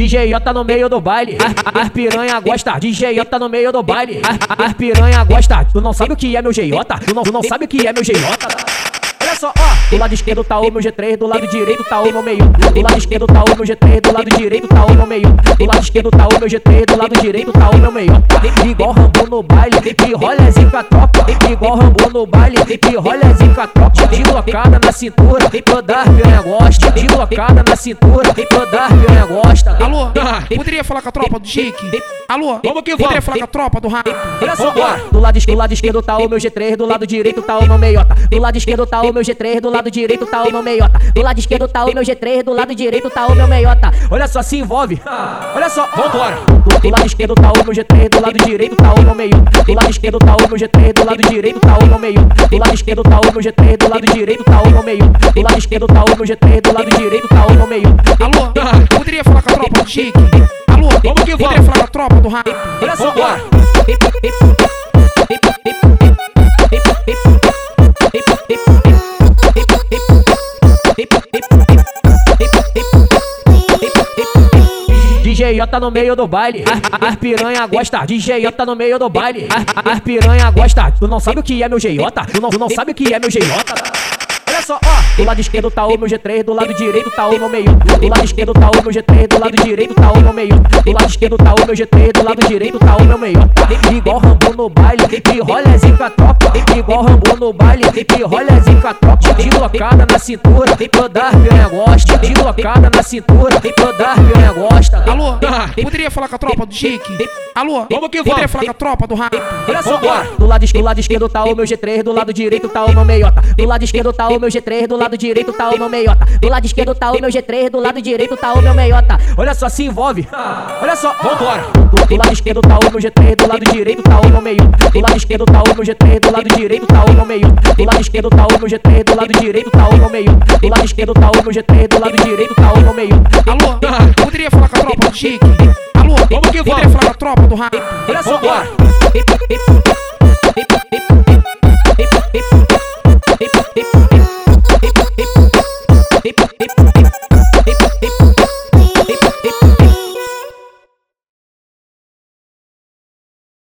DJ tá no meio do baile, as, piranha gosta. DJ tá no meio do baile, as, piranha gosta. Tu não sabe o que é meu GJ? Tu não, tu não sabe o que é meu GJ? Só, ó. Do lado esquerdo tá o meu G3, do lado direito tá o meu meio. Do lado esquerdo tá o meu G3, do lado direito tá o meu meio. Do lado esquerdo tá o meu G3, do lado direito tá o meu meio. Igual Rambo no baile, e rolezinho com a tropa. Igual Rambo no baile, e rolezinho com a tropa. De locada na cintura, toda piranha gosta. De locada na cintura, toda piranha gosta. Alô, poderia falar com a tropa do Chique? Alô, Vamos que poderia vamos. falar com a tropa do Raio? Olha só, ó. Do lado, esquerdo, do lado esquerdo tá o meu G3, do lado direito tá o meu meiota. Do lado esquerdo tá o meu G3, do lado direito tá o meu meiota. Do lado esquerdo tá o meu G3, do lado direito tá o meu meiota. Olha só, se envolve. Olha só. Vambora. Do, do lado esquerdo tá o meu G3, do lado direito tá o meu meiota. Do lado esquerdo tá o meu G3, do lado direito tá o meu meiota. Do lado esquerdo tá o meu G3, do lado direito tá o meu meiota. Do lado esquerdo tá o meu G3, do lado direito tá o meu meiota. Alô, poderia falar com a tropa do Chique? Alô, Vamos que poderia vamos. falar com a tropa do Raio? Olha só, Vambora. Tá no meio do baile, as, piranha gosta. DJ tá no meio do baile, as, piranha gosta. Tu não sabe o que é meu GJ? Tu não, tu não sabe o que é meu GJ? Olha só, ó. Do lado esquerdo tá o meu G3, do lado direito tá o meu meio. Do lado esquerdo tá o meu G3, do lado direito tá o meu meio. Do lado esquerdo tá o meu G3, do lado direito tá o meu meio. Igual Rambo no baile, e rolezinho com a tropa. Igual Rambo no baile, e rolezinho com a tropa. De locada na cintura, toda piranha gosta. De locada na cintura, toda piranha gosta. Alô, poderia falar com a tropa do Chique? Alô, Vamos que poderia vamos. falar com a tropa do Raio? Olha só, do lado, esquerdo, do lado esquerdo tá o meu G3, do lado direito tá o meu meiota. Do lado esquerdo tá o meu G3, do lado direito tá o meu meiota. Do lado esquerdo tá o meu G3, do lado direito tá o meu meiota. Olha só, se envolve. Olha só. Vambora. Do, do lado esquerdo tá o meu G3, do lado direito tá o meu meio. Do lado esquerdo tá o meu G3, do lado direito tá o meu meio. Do lado esquerdo tá o meu G3, do lado direito tá o meu meio. Do lado esquerdo tá o meu G3, do lado direito tá o meu meio. Alô, poderia falar com a tropa do Chique? Alô, Vamos que poderia vamos. falar com a tropa do Raio? Olha só, Vambora.